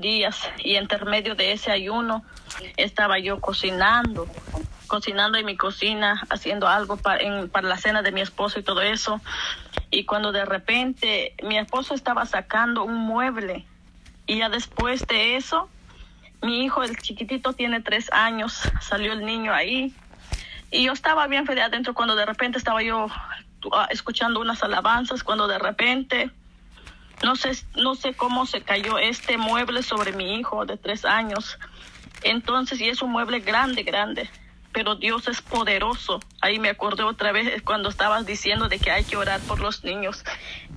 días y entre medio de ese ayuno estaba yo cocinando, cocinando en mi cocina, haciendo algo para, la cena de mi esposo y todo eso. Y cuando de repente mi esposo estaba sacando un mueble y ya después de eso, mi hijo, el chiquitito, tiene tres años, salió el niño ahí. Y yo estaba bien feliz adentro cuando de repente estaba yo ah, escuchando unas alabanzas, cuando de repente no sé, no sé cómo se cayó este mueble sobre mi hijo de tres años. Entonces, y es un mueble grande, grande pero Dios es poderoso. Ahí me acordé otra vez cuando estabas diciendo de que hay que orar por los niños.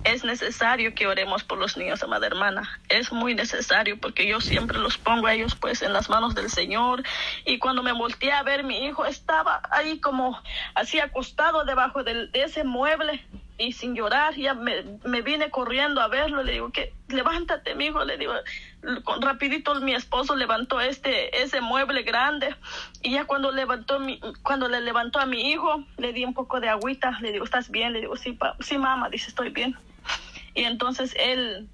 Es necesario que oremos por los niños, amada hermana. Es muy necesario porque yo siempre los pongo a ellos pues en las manos del Señor. Y cuando me volteé a ver, mi hijo estaba ahí como así acostado debajo de ese mueble y sin llorar, ya me, me, vine corriendo a verlo, le digo que levántate, mi hijo, le digo, rapidito mi esposo levantó este, ese mueble grande, y ya cuando levantó mi, cuando le levantó a mi hijo, le di un poco de agüita, le digo, ¿estás bien? Le digo, sí, sí, mamá, dice, estoy bien. Y entonces él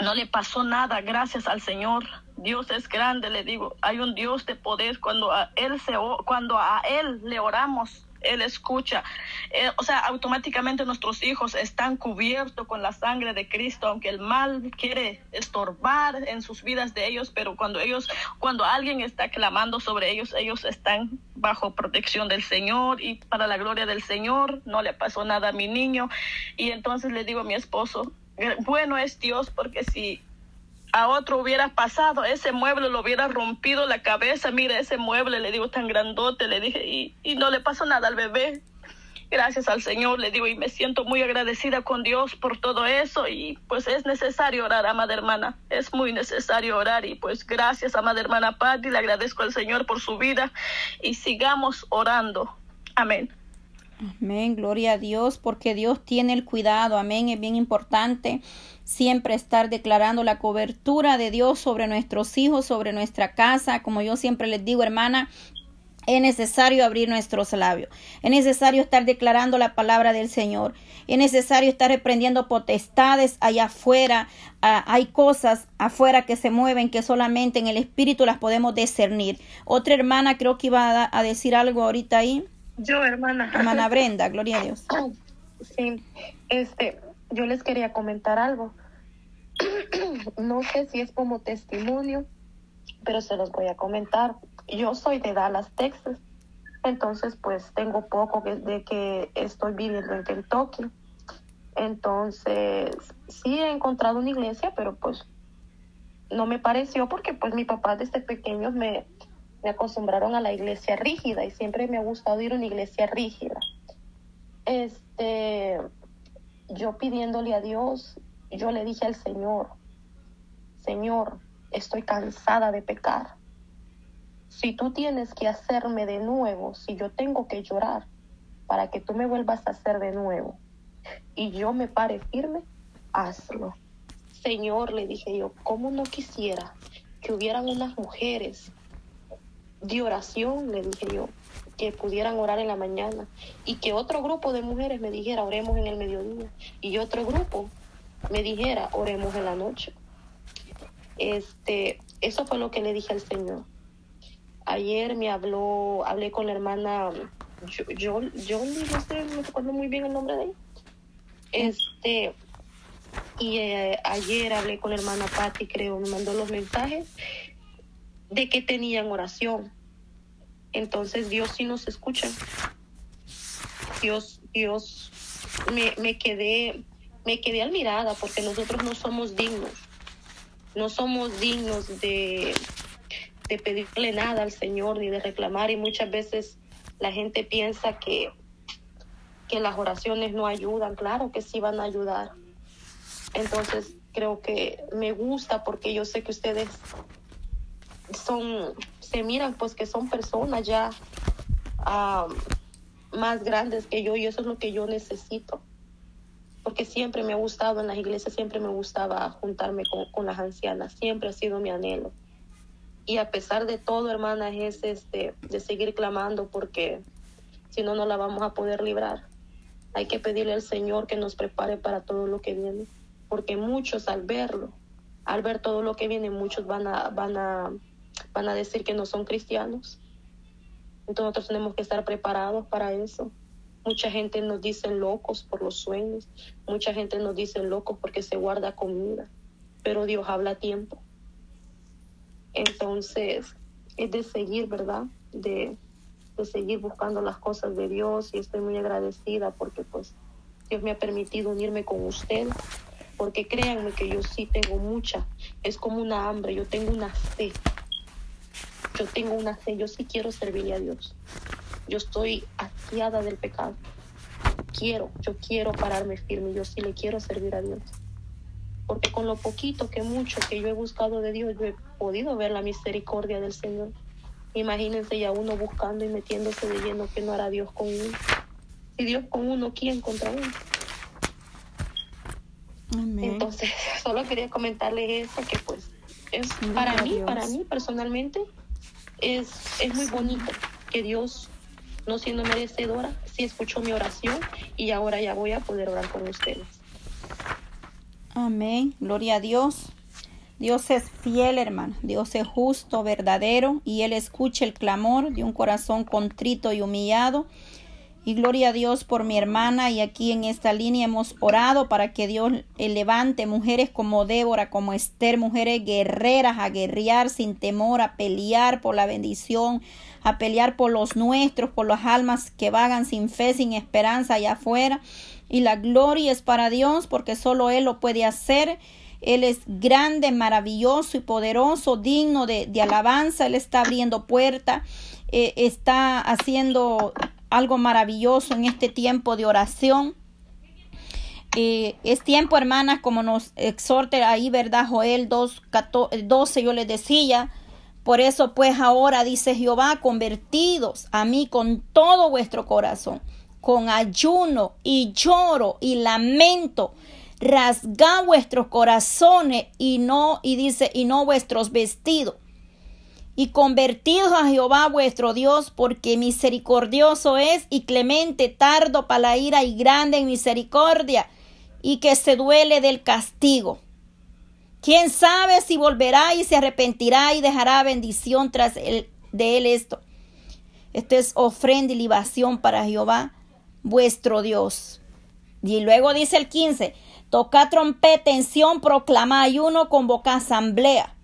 no le pasó nada, gracias al Señor. Dios es grande, le digo, hay un Dios de poder cuando a él se cuando a él le oramos él escucha. Eh, o sea, automáticamente nuestros hijos están cubiertos con la sangre de Cristo, aunque el mal quiere estorbar en sus vidas de ellos, pero cuando ellos, cuando alguien está clamando sobre ellos, ellos están bajo protección del Señor y para la gloria del Señor no le pasó nada a mi niño. Y entonces le digo a mi esposo, bueno es Dios porque si a otro hubiera pasado, ese mueble lo hubiera rompido la cabeza, mira ese mueble, le digo tan grandote, le dije, y, y no le pasó nada al bebé. Gracias al Señor, le digo, y me siento muy agradecida con Dios por todo eso, y pues es necesario orar, amada hermana, es muy necesario orar, y pues gracias, amada hermana Patti, le agradezco al Señor por su vida, y sigamos orando. Amén. Amén, gloria a Dios, porque Dios tiene el cuidado, amén, es bien importante siempre estar declarando la cobertura de Dios sobre nuestros hijos, sobre nuestra casa, como yo siempre les digo, hermana, es necesario abrir nuestros labios. Es necesario estar declarando la palabra del Señor. Es necesario estar reprendiendo potestades allá afuera. Ah, hay cosas afuera que se mueven que solamente en el Espíritu las podemos discernir. Otra hermana creo que iba a, a decir algo ahorita ahí. Yo, hermana. Hermana Brenda, gloria a Dios. Sí, este, yo les quería comentar algo. no sé si es como testimonio, pero se los voy a comentar. Yo soy de Dallas, Texas. Entonces, pues tengo poco de que estoy viviendo en Kentucky. Entonces, sí he encontrado una iglesia, pero pues no me pareció porque pues mi papá desde pequeños me, me acostumbraron a la iglesia rígida y siempre me ha gustado ir a una iglesia rígida. Este, yo pidiéndole a Dios, yo le dije al Señor, Señor, estoy cansada de pecar. Si tú tienes que hacerme de nuevo, si yo tengo que llorar para que tú me vuelvas a hacer de nuevo y yo me pare firme, hazlo. Señor, le dije yo, ¿cómo no quisiera que hubieran unas mujeres de oración, le dije yo, que pudieran orar en la mañana y que otro grupo de mujeres me dijera, oremos en el mediodía y otro grupo me dijera, oremos en la noche. Este, eso fue lo que le dije al Señor. Ayer me habló, hablé con la hermana yo, yo, yo no sé, no recuerdo muy bien el nombre de ella. Este, y eh, ayer hablé con la hermana Patti, creo, me mandó los mensajes de que tenían oración. Entonces Dios sí nos escucha. Dios, Dios, me, me quedé, me quedé admirada porque nosotros no somos dignos. No somos dignos de, de pedirle nada al Señor ni de reclamar y muchas veces la gente piensa que, que las oraciones no ayudan. Claro que sí van a ayudar. Entonces creo que me gusta porque yo sé que ustedes son, se miran pues que son personas ya más grandes que yo y eso es lo que yo necesito. Porque siempre me ha gustado en las iglesias, siempre me gustaba juntarme con, con las ancianas, siempre ha sido mi anhelo. Y a pesar de todo, hermana, es este, de seguir clamando porque si no, no la vamos a poder librar. Hay que pedirle al Señor que nos prepare para todo lo que viene, porque muchos al verlo al ver todo lo que viene, muchos van a, van a, van a decir que no son cristianos. Entonces nosotros tenemos que estar preparados para eso. Mucha gente nos dice locos por los sueños, mucha gente nos dice locos porque se guarda comida, pero Dios habla a tiempo. Entonces, es de seguir, ¿verdad? De, de seguir buscando las cosas de Dios y estoy muy agradecida porque pues Dios me ha permitido unirme con usted, porque créanme que yo sí tengo mucha, es como una hambre, yo tengo una fe, yo tengo una fe, yo sí quiero servirle a Dios, yo estoy hastiada del pecado, quiero, yo quiero pararme firme, yo sí le quiero servir a Dios, porque con lo poquito que mucho que yo he buscado de Dios, yo he podido ver la misericordia del Señor. Imagínense ya uno buscando y metiéndose de lleno que no hará Dios con uno. Dios con uno, ¿quién contra uno? Entonces, solo quería comentarles eso, que pues es para mí, para mí personalmente, es, es muy bonito que Dios, no siendo merecedora, sí escuchó mi oración y ahora ya voy a poder orar con ustedes. Amén, gloria a Dios. Dios es fiel, hermano. Dios es justo, verdadero, y Él escucha el clamor de un corazón contrito y humillado. Y gloria a Dios por mi hermana y aquí en esta línea hemos orado para que Dios levante mujeres como Débora, como Esther, mujeres guerreras a guerrear sin temor, a pelear por la bendición, a pelear por los nuestros, por las almas que vagan sin fe, sin esperanza allá afuera. Y la gloria es para Dios porque solo Él lo puede hacer. Él es grande, maravilloso y poderoso, digno de, alabanza. Él está abriendo puertas, eh, está haciendo algo maravilloso en este tiempo de oración. Eh, es tiempo, hermanas, como nos exhorta ahí, ¿verdad? Joel 2, 12, yo les decía. Por eso, pues ahora dice Jehová, convertidos a mí con todo vuestro corazón, con ayuno y lloro y lamento. Rasga vuestros corazones y no, y dice, y no vuestros vestidos y convertidos a Jehová vuestro Dios, porque misericordioso es y clemente, tardo para la ira y grande en misericordia, y que se duele del castigo. ¿Quién sabe si volverá y se arrepentirá y dejará bendición tras de él esto? Esto es ofrenda y libación para Jehová vuestro Dios. Y luego dice el 15, toca trompeta, tensión, proclama ayuno, convoca asamblea.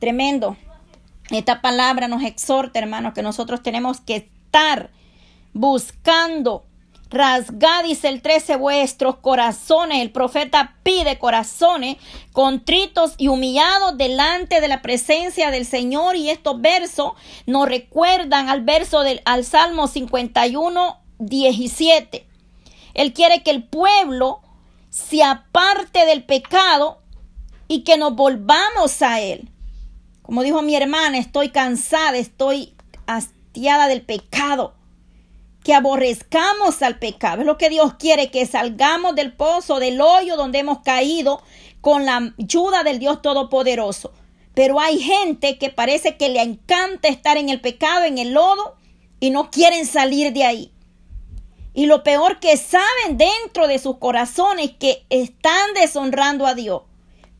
Tremendo. Esta palabra nos exhorta, hermanos, que nosotros tenemos que estar buscando. Rasgad, dice el 13, vuestros corazones. El profeta pide corazones contritos y humillados delante de la presencia del Señor. Y estos versos nos recuerdan al verso del al Salmo 51, 17. Él quiere que el pueblo se aparte del pecado y que nos volvamos a Él. Como dijo mi hermana, estoy cansada, estoy hastiada del pecado. Que aborrezcamos al pecado. Es lo que Dios quiere, que salgamos del pozo, del hoyo donde hemos caído con la ayuda del Dios Todopoderoso. Pero hay gente que parece que le encanta estar en el pecado, en el lodo, y no quieren salir de ahí. Y lo peor que saben dentro de sus corazones que están deshonrando a Dios.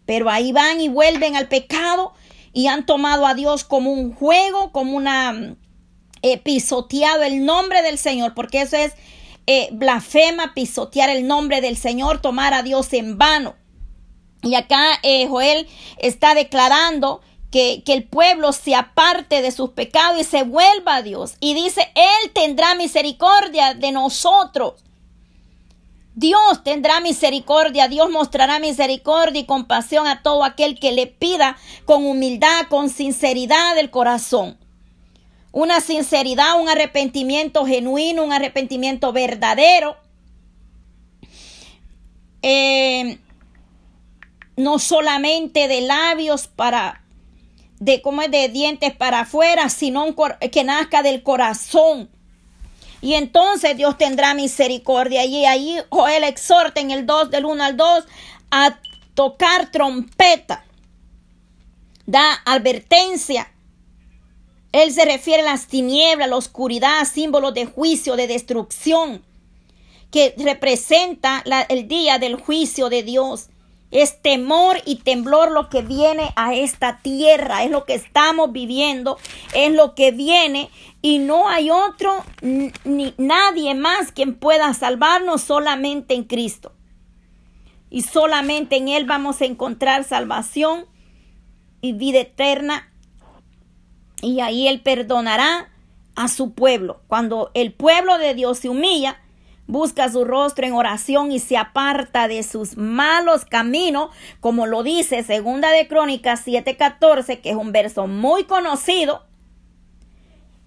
Pero ahí van y vuelven al pecado y han tomado a Dios como un juego, como una eh, pisoteado el nombre del Señor, porque eso es eh, blasfema, pisotear el nombre del Señor, tomar a Dios en vano. Y acá eh, Joel está declarando que, que, el pueblo se aparte de sus pecados y se vuelva a Dios. Y dice, Él tendrá misericordia de nosotros Dios tendrá misericordia, Dios mostrará misericordia y compasión a todo aquel que le pida con humildad, con sinceridad del corazón. Una sinceridad, un arrepentimiento genuino, un arrepentimiento verdadero. Eh, no solamente de labios para, de como es de dientes para afuera, sino que nazca del corazón y entonces Dios tendrá misericordia. Y ahí Joel exhorta en el 2 del 1 al 2 a tocar trompeta. Da advertencia. Él se refiere a las tinieblas, la oscuridad, símbolos de juicio, de destrucción, que representa el día del juicio de Dios. Es temor y temblor lo que viene a esta tierra, es lo que estamos viviendo, es lo que viene y no hay otro ni nadie más quien pueda salvarnos solamente en Cristo. Y solamente en Él vamos a encontrar salvación y vida eterna. Y ahí Él perdonará a su pueblo. Cuando el pueblo de Dios se humilla, busca su rostro en oración y se aparta de sus malos caminos, como lo dice Segunda de Crónicas 7:14, que es un verso muy conocido.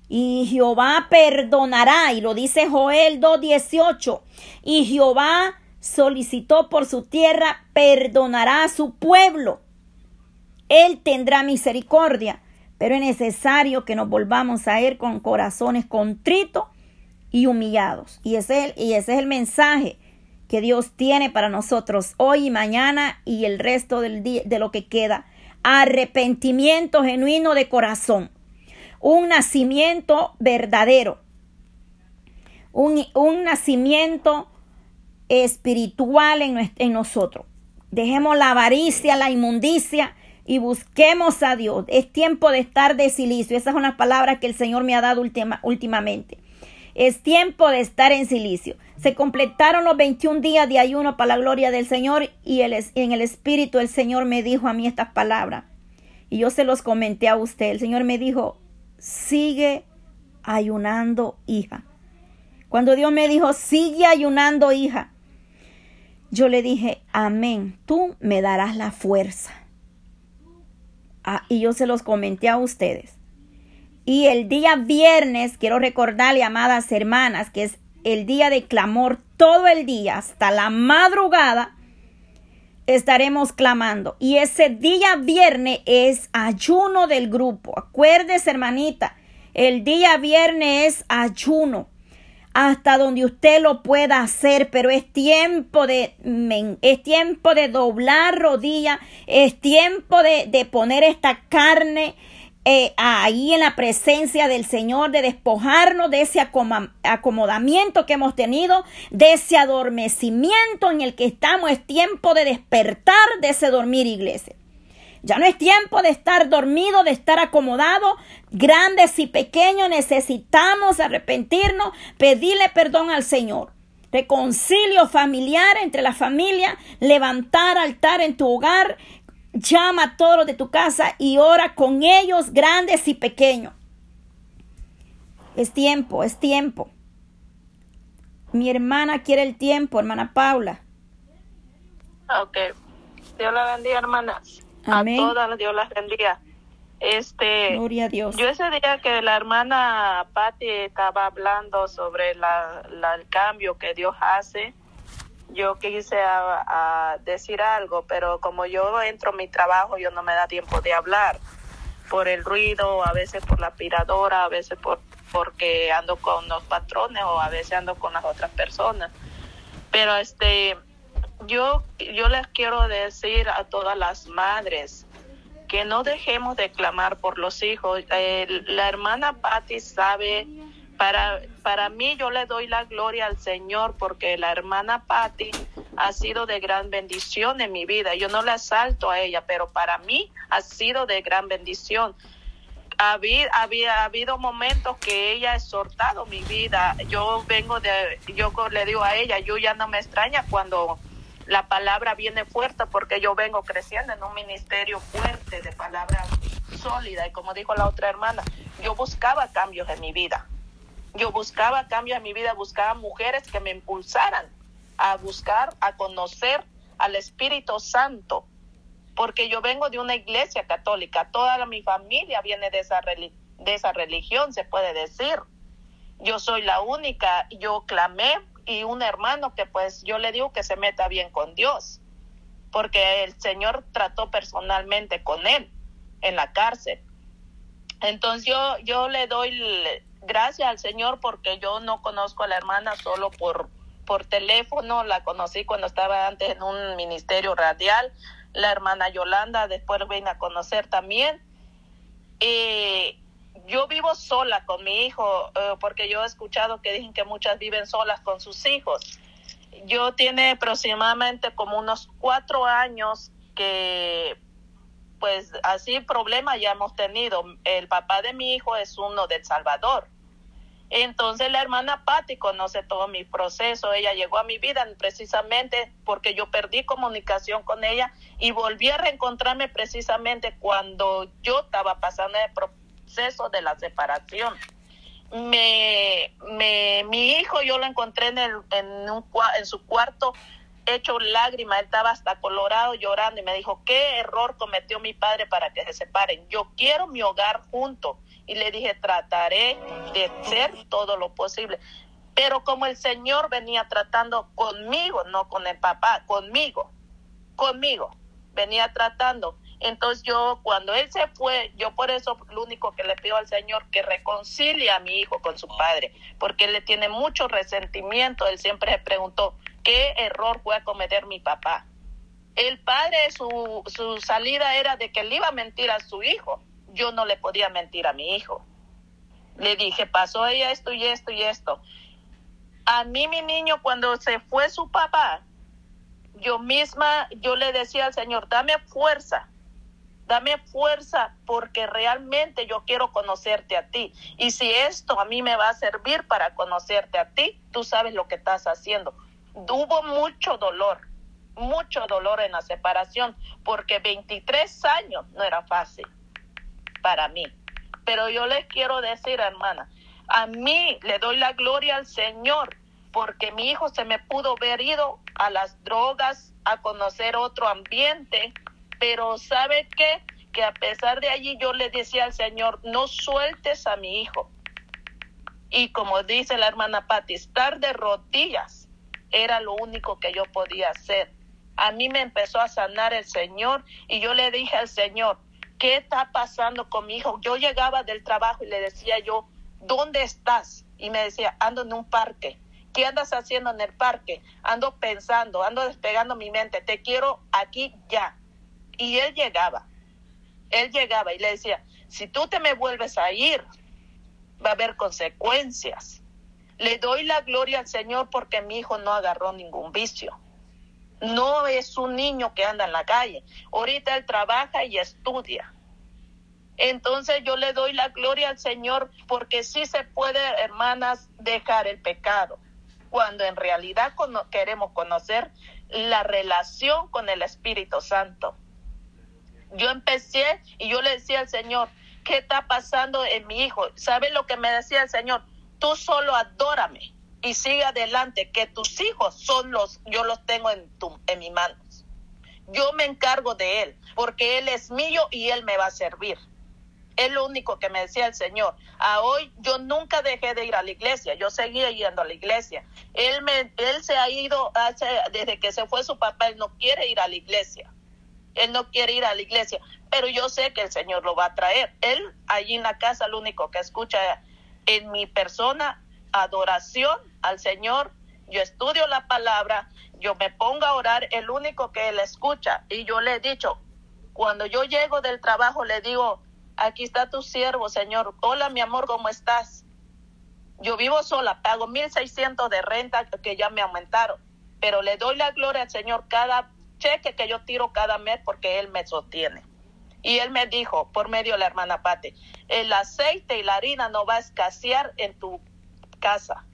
Y Jehová perdonará, y lo dice Joel 2:18, y Jehová solicitó por su tierra, perdonará a su pueblo. Él tendrá misericordia, pero es necesario que nos volvamos a él con corazones contritos y humillados. Y ese, es el, y ese es el mensaje que Dios tiene para nosotros hoy y mañana y el resto del día, de lo que queda. Arrepentimiento genuino de corazón. Un nacimiento verdadero. Un, un nacimiento espiritual en, en nosotros. Dejemos la avaricia, la inmundicia y busquemos a Dios. Es tiempo de estar de silicio. Esas son las palabras que el Señor me ha dado últimamente. Es tiempo de estar en silicio. Se completaron los 21 días de ayuno para la gloria del Señor y en el Espíritu el Señor me dijo a mí estas palabras. Y yo se los comenté a usted. El Señor me dijo, sigue ayunando, hija. Cuando Dios me dijo, sigue ayunando, hija, yo le dije, amén, tú me darás la fuerza. Ah, y yo se los comenté a ustedes. Y el día viernes, quiero recordarle, amadas hermanas, que es el día de clamor todo el día, hasta la madrugada, estaremos clamando. Y ese día viernes es ayuno del grupo. Acuérdese, hermanita, el día viernes es ayuno. Hasta donde usted lo pueda hacer, pero es tiempo de, es tiempo de doblar rodilla, es tiempo de, de poner esta carne eh, ahí en la presencia del Señor, de despojarnos de ese acomodamiento que hemos tenido, de ese adormecimiento en el que estamos. Es tiempo de despertar de ese dormir, iglesia. Ya no es tiempo de estar dormido, de estar acomodado. Grandes y pequeños necesitamos arrepentirnos, pedirle perdón al Señor. Reconcilio familiar entre la familia, levantar altar en tu hogar, Llama a todos los de tu casa y ora con ellos, grandes y pequeños. Es tiempo, es tiempo. Mi hermana quiere el tiempo, hermana Paula. Ok. Dios la bendiga, hermanas. Amén. A todas, Dios las bendiga. Este, Gloria a Dios. Yo ese día que la hermana Patti estaba hablando sobre la, la, el cambio que Dios hace, yo quise a, decir algo, pero como yo entro en mi trabajo, yo no me da tiempo de hablar por el ruido, a veces por la aspiradora, a veces por porque ando con los patrones o a veces ando con las otras personas. Pero este yo yo les quiero decir a todas las madres que no dejemos de clamar por los hijos. la hermana Patti sabe para, para mí yo le doy la gloria al Señor porque la hermana Patti ha sido de gran bendición en mi vida. Yo no le asalto a ella, pero para mí ha sido de gran bendición. Había, había habido momentos que ella ha exhortado mi vida. Yo vengo de, yo le digo a ella, yo ya no me extraña cuando la palabra viene fuerte porque yo vengo creciendo en un ministerio fuerte de palabra sólida y como dijo la otra hermana, yo buscaba cambios en mi vida yo buscaba cambio en mi vida, buscaba mujeres que me impulsaran a buscar, a conocer al Espíritu Santo, porque yo vengo de una iglesia católica, toda mi familia viene de esa, de esa religión, se puede decir. Yo soy la única, yo clamé y un hermano que pues yo le digo que se meta bien con Dios, porque el Señor trató personalmente con él en la cárcel. Entonces yo, yo le doy gracias al Señor porque yo no conozco a la hermana solo por, por teléfono, la conocí cuando estaba antes en un ministerio radial, la hermana Yolanda después vine a conocer también. Y yo vivo sola con mi hijo, eh, porque yo he escuchado que dicen que muchas viven solas con sus hijos. yo tiene aproximadamente como unos cuatro años que pues así problemas ya hemos tenido. El papá de mi hijo es uno de El Salvador. Entonces la hermana Patti conoce todo mi proceso. Ella llegó a mi vida precisamente porque yo perdí comunicación con ella y volví a reencontrarme precisamente cuando yo estaba pasando el proceso de la separación. Me, me, mi hijo yo lo encontré en, el, en, un, en su cuarto hecho lágrimas, él estaba hasta colorado llorando y me dijo, ¿qué error cometió mi padre para que se separen? Yo quiero mi hogar junto y le dije, trataré de hacer todo lo posible. Pero como el Señor venía tratando conmigo, no con el papá, conmigo, conmigo, venía tratando. Entonces yo, cuando él se fue, yo por eso lo único que le pido al Señor que reconcilie a mi hijo con su padre, porque él le tiene mucho resentimiento. Él siempre se preguntó, ¿qué error fue a cometer mi papá? El padre, su, su salida era de que le iba a mentir a su hijo yo no le podía mentir a mi hijo. Le dije, pasó ella esto y esto y esto. A mí mi niño cuando se fue su papá, yo misma, yo le decía al Señor, dame fuerza, dame fuerza porque realmente yo quiero conocerte a ti. Y si esto a mí me va a servir para conocerte a ti, tú sabes lo que estás haciendo. Hubo mucho dolor, mucho dolor en la separación, porque 23 años no era fácil para mí. Pero yo les quiero decir, hermana, a mí le doy la gloria al Señor porque mi hijo se me pudo ver ido a las drogas, a conocer otro ambiente, pero ¿sabe qué? Que a pesar de allí yo le decía al Señor, no sueltes a mi hijo. Y como dice la hermana Patti, estar de rodillas era lo único que yo podía hacer. A mí me empezó a sanar el Señor y yo le dije al Señor, ¿qué está pasando con mi hijo? Yo llegaba del trabajo y le decía yo, ¿dónde estás? Y me decía, ando en un parque. ¿Qué andas haciendo en el parque? Ando pensando, ando despegando mi mente, te quiero aquí ya. Y él llegaba, él llegaba y le decía, si tú te me vuelves a ir, va a haber consecuencias. Le doy la gloria al Señor porque mi hijo no agarró ningún vicio. No es un niño que anda en la calle. Ahorita él trabaja y estudia. Entonces yo le doy la gloria al Señor porque sí se puede, hermanas, dejar el pecado, cuando en realidad queremos conocer la relación con el Espíritu Santo. Yo empecé y yo le decía al Señor, ¿qué está pasando en mi hijo? ¿Sabe lo que me decía el Señor? Tú solo adórame y sigue adelante, que tus hijos son los, yo los tengo en, tu, en mis manos. Yo me encargo de él, porque él es mío y él me va a servir. Es lo único que me decía el Señor. A hoy yo nunca dejé de ir a la iglesia, yo seguía yendo a la iglesia. Él, me, él se ha ido hace, desde que se fue su papá, él no quiere ir a la iglesia. Él no quiere ir a la iglesia, pero yo sé que el Señor lo va a traer. Él allí en la casa lo único que escucha en mi persona adoración al Señor, yo estudio la palabra, yo me pongo a orar, el único que él escucha. Y yo le he dicho, cuando yo llego del trabajo, le digo, aquí está tu siervo, Señor. Hola, mi amor, ¿cómo estás? Yo vivo sola, pago 1.600 de renta que ya me aumentaron, pero le doy la gloria al Señor cada cheque que yo tiro cada mes porque Él me sostiene. Y Él me dijo, por medio de la hermana Pate, el aceite y la harina no va a escasear en tu casa.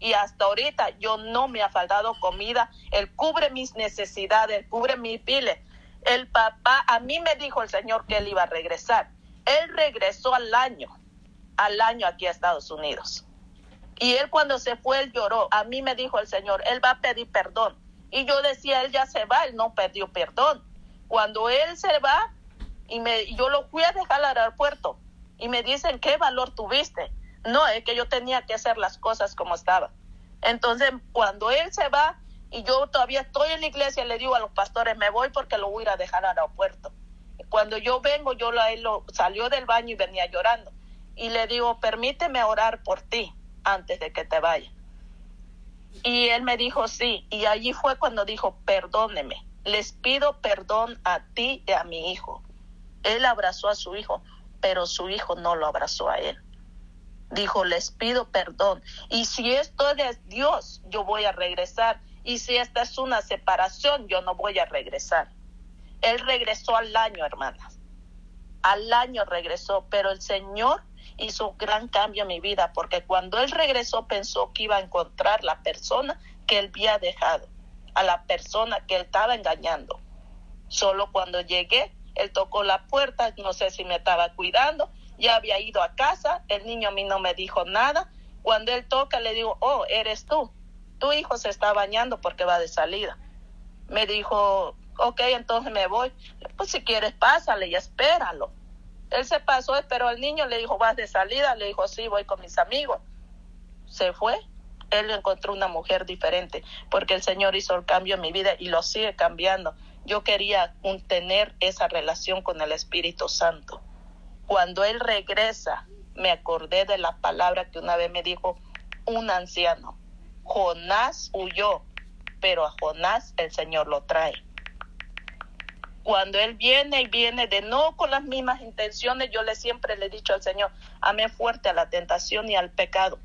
Y hasta ahorita yo no me ha faltado comida. Él cubre mis necesidades, él cubre mis piles. El papá, a mí me dijo el Señor que él iba a regresar. Él regresó al año, al año aquí a Estados Unidos. Y él cuando se fue, él lloró. A mí me dijo el Señor, él va a pedir perdón. Y yo decía, él ya se va, él no perdió perdón. Cuando él se va, y me, yo lo fui a dejar al aeropuerto, y me dicen, ¿qué valor tuviste? No, es que yo tenía que hacer las cosas como estaba. Entonces, cuando él se va y yo todavía estoy en la iglesia, le digo a los pastores, me voy porque lo voy a a dejar al aeropuerto. Cuando yo vengo, yo lo, él lo, salió del baño y venía llorando. Y le digo, permíteme orar por ti antes de que te vaya. Y él me dijo, sí. Y allí fue cuando dijo, perdóneme. Les pido perdón a ti y a mi hijo. Él abrazó a su hijo, pero su hijo no lo abrazó a él dijo, les pido perdón. Y si esto es Dios, yo voy a regresar. y si esta es una separación, yo no voy a regresar. Él regresó al año, hermanas. Al año regresó, pero el Señor hizo un gran cambio en mi vida porque cuando él regresó pensó que iba a encontrar la persona que él había dejado, a la persona que él estaba engañando. Solo cuando llegué, él tocó la puerta, no sé si me estaba cuidando, ya había ido a casa, el niño a mí no me dijo nada. Cuando él toca, le digo, oh, eres tú. Tu hijo se está bañando porque va de salida. Me dijo, ok, entonces me voy. Pues si quieres, pásale y espéralo. Él se pasó, esperó al niño, le dijo, ¿vas de salida? Le dijo, sí, voy con mis amigos. Se fue. Él encontró una mujer diferente porque el Señor hizo el cambio en mi vida y lo sigue cambiando. Yo quería tener esa relación con el Espíritu Santo. Cuando Él regresa, me acordé de la palabra que una vez me dijo un anciano. Jonás huyó, pero a Jonás el Señor lo trae cuando Él viene y viene de no con las mismas intenciones, yo le siempre le he dicho al Señor, amé fuerte a la tentación y al pecado.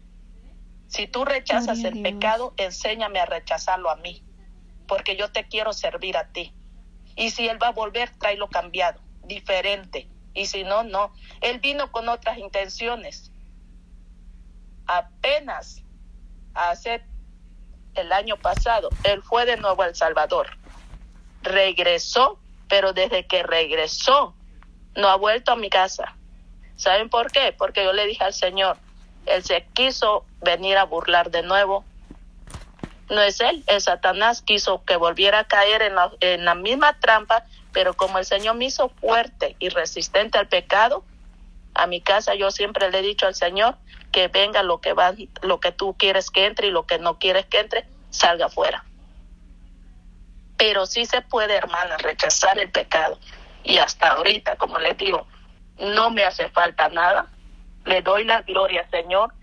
Si tú rechazas el pecado, enséñame a rechazarlo a mí, porque yo te quiero servir a ti. Y si Él va a volver, tráelo cambiado, diferente. Y si no, no. Él vino con otras intenciones. Apenas hace el año pasado, Él fue de nuevo a El Salvador. Regresó pero desde que regresó no ha vuelto a mi casa. ¿Saben por qué? Porque yo le dije al Señor, Él se quiso venir a burlar de nuevo. No es Él, el Satanás quiso que volviera a caer en la, en la misma trampa, pero como el Señor me hizo fuerte y resistente al pecado, a mi casa yo siempre le he dicho al Señor que venga lo que va, lo que tú quieres que entre y lo que no quieres que entre, salga fuera pero sí se puede, hermana, rechazar el pecado. Y hasta ahorita, como les digo, no me hace falta nada. Le doy la gloria, Señor.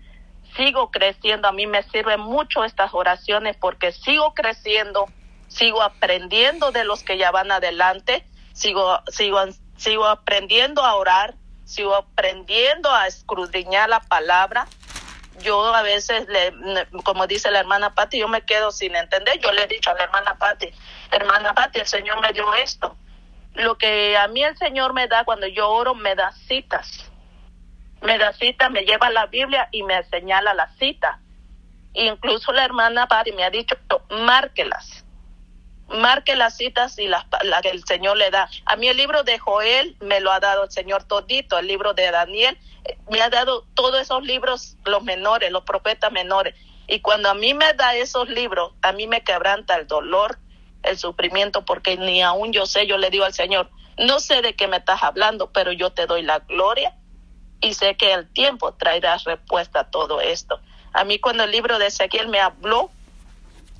Sigo creciendo. A mí me sirven mucho estas oraciones porque sigo creciendo, sigo aprendiendo de los que ya van adelante, sigo, sigo, sigo aprendiendo a orar, sigo aprendiendo a escudriñar la palabra yo a veces, le, como dice la hermana Patti, yo me quedo sin entender. Yo le he dicho a la hermana Patti, hermana Patti, el Señor me dio esto. Lo que a mí el Señor me da cuando yo oro, me da citas. Me da citas, me lleva la Biblia y me señala la cita. Incluso la hermana Patti me ha dicho, márquelas. Marque las citas y las la que el Señor le da. A mí el libro de Joel me lo ha dado el Señor todito, el libro de Daniel me ha dado todos esos libros, los menores, los profetas menores. Y cuando a mí me da esos libros, a mí me quebranta el dolor, el sufrimiento, porque ni aún yo sé, yo le digo al Señor, no sé de qué me estás hablando, pero yo te doy la gloria y sé que el tiempo traerá respuesta a todo esto. A mí cuando el libro de Ezequiel me habló,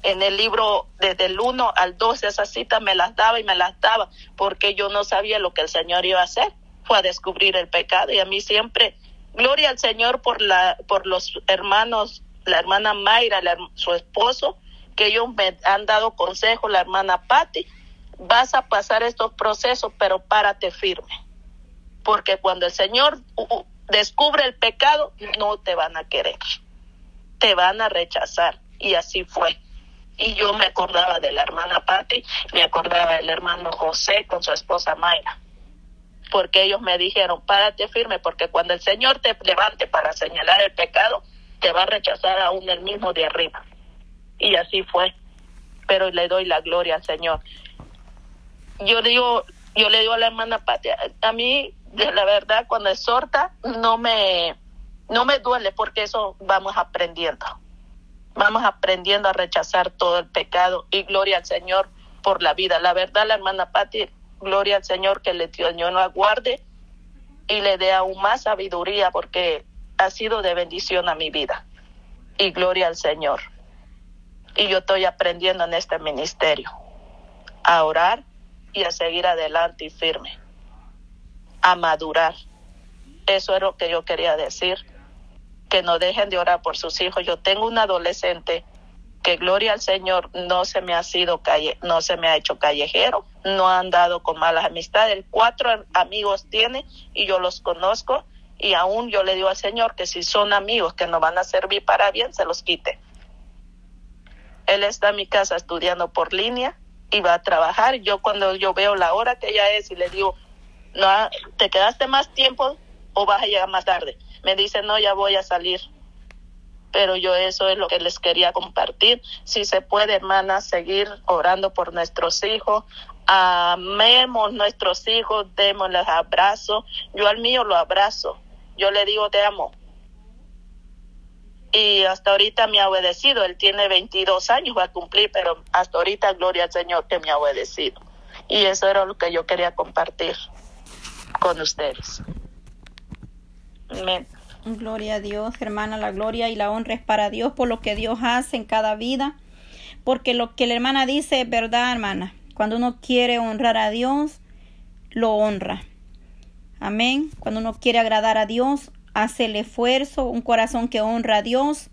en el libro desde el 1 al 2, esas citas me las daba y me las daba, porque yo no sabía lo que el Señor iba a hacer fue a descubrir el pecado y a mí siempre, gloria al Señor por, la, por los hermanos, la hermana Mayra, su esposo, que ellos me han dado consejo, la hermana Patti, vas a pasar estos procesos, pero párate firme. Porque cuando el Señor descubre el pecado, no te van a querer, te van a rechazar. Y así fue. Y yo me acordaba de la hermana Patti, me acordaba del hermano José con su esposa Mayra porque ellos me dijeron, párate firme, porque cuando el Señor te levante para señalar el pecado, te va a rechazar aún el mismo de arriba. Y así fue. Pero le doy la gloria al Señor. Yo digo, yo le digo a la hermana Patia, a mí, de la verdad, cuando exhorta, no me, no me duele, porque eso vamos aprendiendo. Vamos aprendiendo a rechazar todo el pecado y gloria al Señor por la vida. La verdad, la hermana Pati Gloria al Señor que le Señor lo aguarde y le dé aún más sabiduría porque ha sido de bendición a mi vida. Y gloria al Señor. Y yo estoy aprendiendo en este ministerio a orar y a seguir adelante y firme, a madurar. Eso es lo que yo quería decir, que no dejen de orar por sus hijos. Yo tengo un adolescente que gloria al Señor no se me ha sido calle, no se me ha hecho callejero, no ha andado con malas amistades. Cuatro amigos tiene y yo los conozco y aún yo le digo al Señor que si son amigos que no van a servir para bien, se los quite. Él está en mi casa estudiando por línea y va a trabajar. Yo cuando yo veo la hora que ella es y le digo, no, ¿te quedaste más tiempo o vas a llegar más tarde? Me dice, no, ya voy a salir. Pero yo eso es lo que les quería compartir. Si se puede, hermana, seguir orando por nuestros hijos. Amemos nuestros hijos, démosles abrazo. Yo al mío lo abrazo. Yo le digo, te amo y hasta ahorita me ha obedecido. Él tiene 22 años, va a cumplir, pero hasta ahorita, gloria al Señor, que me ha obedecido. Y eso era lo que yo quería compartir con ustedes. Amén. Gloria a Dios, hermana, la gloria y la honra es para Dios por lo que Dios hace en cada vida. Porque lo que la hermana dice es verdad, hermana. Cuando uno quiere honrar a Dios, lo honra. Amén. Cuando uno quiere agradar a Dios, hace el esfuerzo, un corazón que honra a Dios,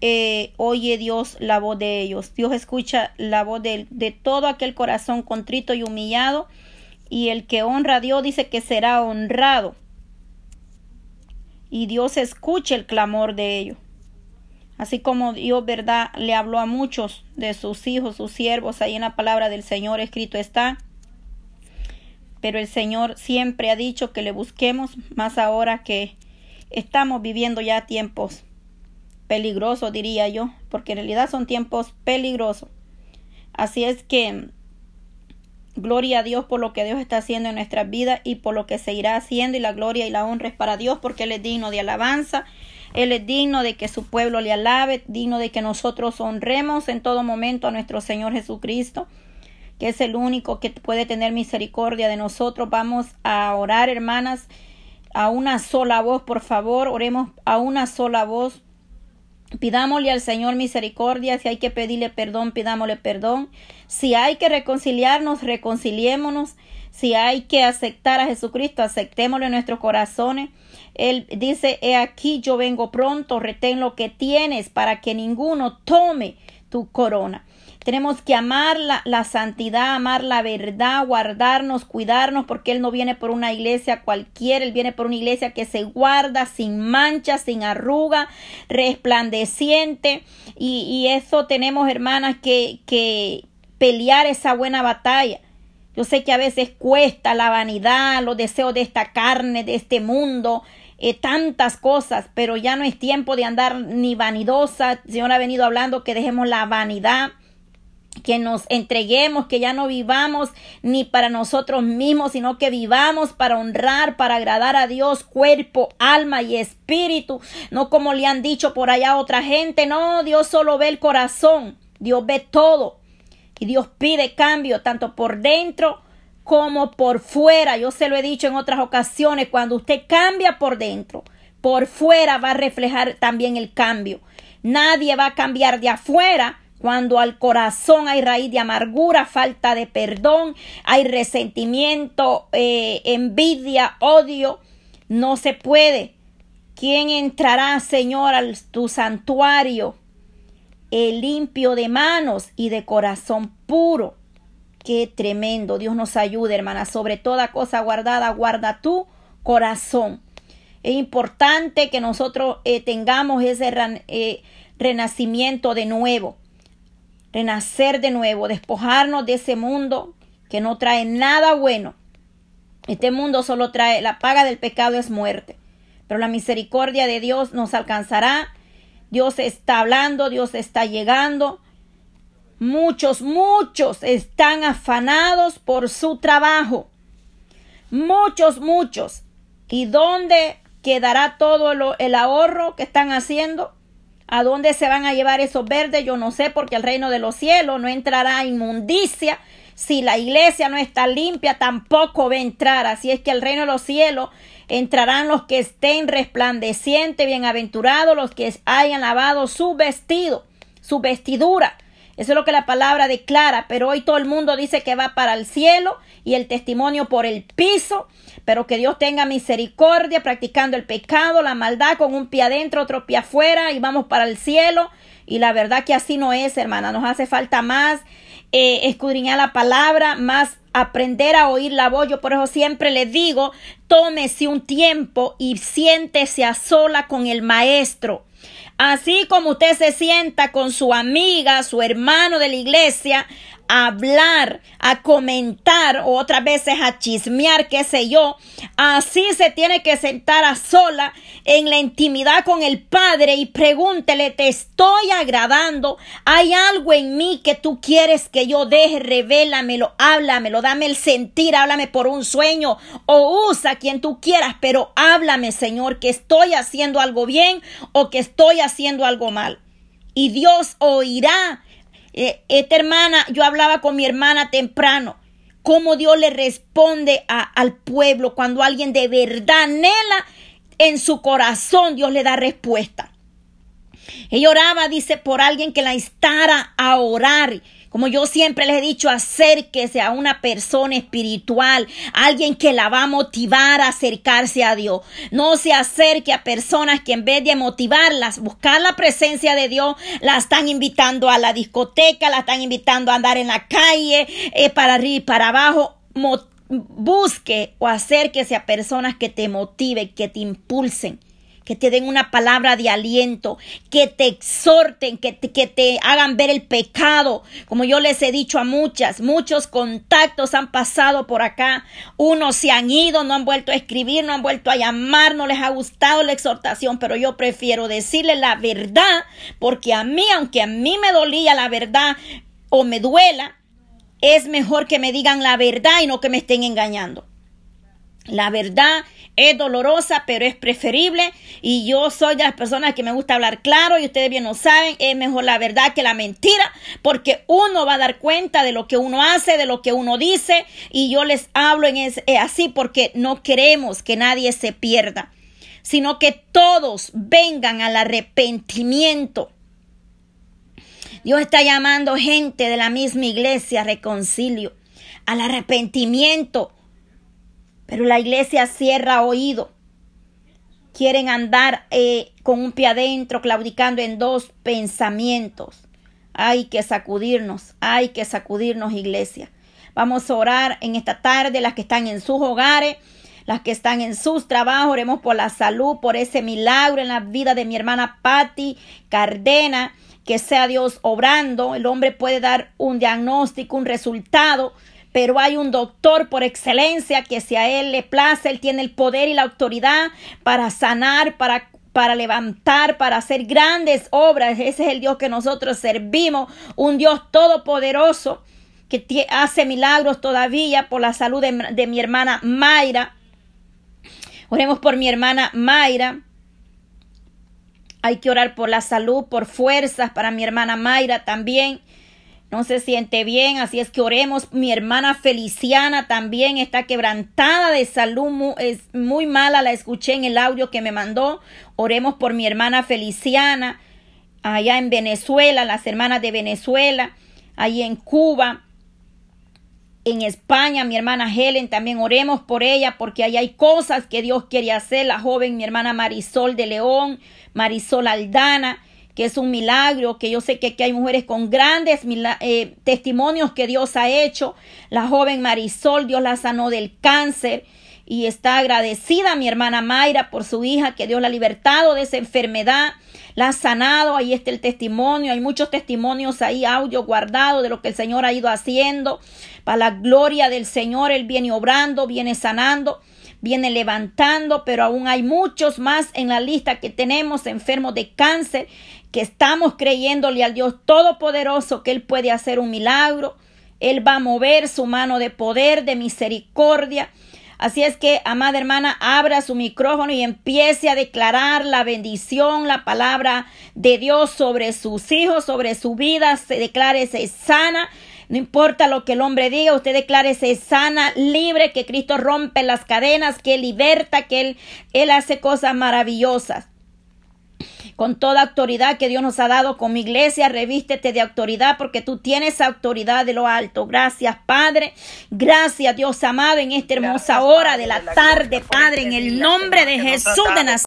eh, oye Dios la voz de ellos. Dios escucha la voz de, de todo aquel corazón contrito y humillado. Y el que honra a Dios dice que será honrado. Y Dios escucha el clamor de ellos. Así como Dios, verdad, le habló a muchos de sus hijos, sus siervos, ahí en la palabra del Señor escrito está pero el Señor siempre ha dicho que le busquemos, más ahora que estamos viviendo ya tiempos peligrosos, diría yo, porque en realidad son tiempos peligrosos. Así es que gloria a Dios por lo que Dios está haciendo en nuestras vidas y por lo que se irá haciendo y la gloria y la honra es para Dios porque Él es digno de alabanza. Él es digno de que su pueblo le alabe, digno de que nosotros honremos en todo momento a nuestro Señor Jesucristo que es el único que puede tener misericordia de nosotros. Vamos a orar, hermanas, a una sola voz, por favor, oremos a una sola voz. Pidámosle al Señor misericordia, si hay que pedirle perdón, pidámosle perdón. Si hay que reconciliarnos, reconciliémonos. Si hay que aceptar a Jesucristo, aceptémosle en nuestros corazones. Él dice, he aquí yo vengo pronto, retén lo que tienes para que ninguno tome tu corona. Tenemos que amar la, santidad, amar la verdad, guardarnos, cuidarnos, porque Él no viene por una iglesia cualquiera, Él viene por una iglesia que se guarda sin mancha, sin arruga, resplandeciente. Y, y eso tenemos, hermanas, que, que pelear esa buena batalla. Yo sé que a veces cuesta la vanidad, los deseos de esta carne, de este mundo, eh, tantas cosas, pero ya no es tiempo de andar ni vanidosa. El Señor ha venido hablando que dejemos la vanidad que nos entreguemos, que ya no vivamos ni para nosotros mismos, sino que vivamos para honrar, para agradar a Dios, cuerpo, alma y espíritu, no como le han dicho por allá a otra gente, no, Dios solo ve el corazón, Dios ve todo y Dios pide cambio tanto por dentro como por fuera. Yo se lo he dicho en otras ocasiones, cuando usted cambia por dentro, por fuera va a reflejar también el cambio. Nadie va a cambiar de afuera cuando al corazón hay raíz de amargura, falta de perdón, hay resentimiento, eh, envidia, odio, no se puede. ¿Quién entrará, Señor, a tu santuario? El limpio de manos y de corazón puro. Qué tremendo. Dios nos ayude, hermana. Sobre toda cosa guardada, guarda tu corazón. Es importante que nosotros eh, tengamos ese eh, renacimiento de nuevo renacer de nuevo, despojarnos de ese mundo que no trae nada bueno. Este mundo solo trae, la paga del pecado es muerte, pero la misericordia de Dios nos alcanzará. Dios está hablando, Dios está llegando. Muchos, muchos están afanados por su trabajo. Muchos, muchos. ¿Y dónde quedará todo el ahorro que están haciendo? ¿A dónde se van a llevar esos verdes? Yo no sé, porque al reino de los cielos no entrará inmundicia. Si la iglesia no está limpia, tampoco va a entrar. Así es que al reino de los cielos entrarán los que estén resplandecientes, bienaventurados, los que hayan lavado su vestido, su vestidura. Eso es lo que la palabra declara, pero hoy todo el mundo dice que va para el cielo y el testimonio por el piso, pero que Dios tenga misericordia practicando el pecado, la maldad con un pie adentro, otro pie afuera y vamos para el cielo. Y la verdad que así no es, hermana, nos hace falta más eh, escudriñar la palabra, más aprender a oír la voz. Yo por eso siempre le digo, tómese un tiempo y siéntese a sola con el maestro Así como usted se sienta con su amiga, su hermano de la iglesia, a hablar, a comentar o otras veces a chismear, qué sé yo. Así se tiene que sentar a sola en la intimidad con el Padre y pregúntele, ¿te estoy agradando? ¿Hay algo en mí que tú quieres que yo deje? Revélamelo, háblamelo, dame el sentir, háblame por un sueño o usa quien tú quieras, pero háblame, Señor, que estoy haciendo algo bien o que estoy haciendo algo mal. Y Dios oirá eh, esta hermana, yo hablaba con mi hermana temprano, cómo Dios le responde al pueblo cuando alguien de verdad anhela en su corazón, Dios le da respuesta. Ella oraba, dice, por alguien que la instara a orar. Como yo siempre les he dicho, acérquese a una persona espiritual, alguien que la va a motivar a acercarse a Dios. No se acerque a personas que en vez de motivarlas, buscar la presencia de Dios, la están invitando a la discoteca, la están invitando a andar en la calle, eh, para arriba y para abajo. busque o acérquese a personas que te motiven, que te impulsen que te den una palabra de aliento, que te exhorten, que te, que te hagan ver el pecado. Como yo les he dicho a muchas, muchos contactos han pasado por acá, unos se han ido, no han vuelto a escribir, no han vuelto a llamar, no les ha gustado la exhortación, pero yo prefiero decirle la verdad, porque a mí, aunque a mí me dolía la verdad o me duela, es mejor que me digan la verdad y no que me estén engañando. La verdad es dolorosa, pero es preferible. Y yo soy de las personas que me gusta hablar claro y ustedes bien lo saben, es mejor la verdad que la mentira, porque uno va a dar cuenta de lo que uno hace, de lo que uno dice. Y yo les hablo en eh, así porque no queremos que nadie se pierda, sino que todos vengan al arrepentimiento. Dios está llamando gente de la misma iglesia, reconcilio, al arrepentimiento pero la iglesia cierra oído. Quieren andar eh, con un pie adentro, claudicando en dos pensamientos. Hay que sacudirnos, hay que sacudirnos, iglesia. Vamos a orar en esta tarde, las que están en sus hogares, las que están en sus trabajos. Oremos por la salud, por ese milagro en la vida de mi hermana Patti Cardena. Que sea Dios obrando. El hombre puede dar un diagnóstico, un resultado pero hay un doctor por excelencia que si a él le place, él tiene el poder y la autoridad para sanar, para para levantar, para hacer grandes obras. Ese es el Dios que nosotros servimos, un Dios todopoderoso que hace milagros todavía por la salud de, de mi hermana Mayra. Oremos por mi hermana Mayra. Hay que orar por la salud, por fuerzas para mi hermana Mayra también no se siente bien, así es que oremos. Mi hermana Feliciana también está quebrantada de salud, es muy mala, la escuché en el audio que me mandó. Oremos por mi hermana Feliciana, allá en Venezuela, las hermanas de Venezuela, ahí en Cuba, en España, mi hermana Helen, también oremos por ella porque ahí hay cosas que Dios quiere hacer. La joven, mi hermana Marisol de León, Marisol Aldana que es un milagro, que yo sé que aquí hay mujeres con grandes eh, testimonios que Dios ha hecho. La joven Marisol, Dios la sanó del cáncer y está agradecida mi hermana Mayra por su hija, que Dios la ha libertado de esa enfermedad, la ha sanado, ahí está el testimonio, hay muchos testimonios ahí, audio guardado de lo que el Señor ha ido haciendo. Para la gloria del Señor, Él viene obrando, viene sanando viene levantando, pero aún hay muchos más en la lista que tenemos enfermos de cáncer que estamos creyéndole al Dios Todopoderoso que Él puede hacer un milagro. Él va a mover su mano de poder, de misericordia. Así es que, amada hermana, abra su micrófono y empiece a declarar la bendición, la palabra de Dios sobre sus hijos, sobre su vida. Se declárese sana. No importa lo que el hombre diga, usted declárese sana, libre, que Cristo rompe las cadenas, que liberta, que Él, Él hace cosas maravillosas con toda autoridad que Dios nos ha dado como iglesia, revístete de autoridad porque tú tienes autoridad de lo alto. Gracias, Padre. Gracias, Dios amado, en esta hermosa hora de la tarde, Padre, en el nombre de Jesús de Nazaret.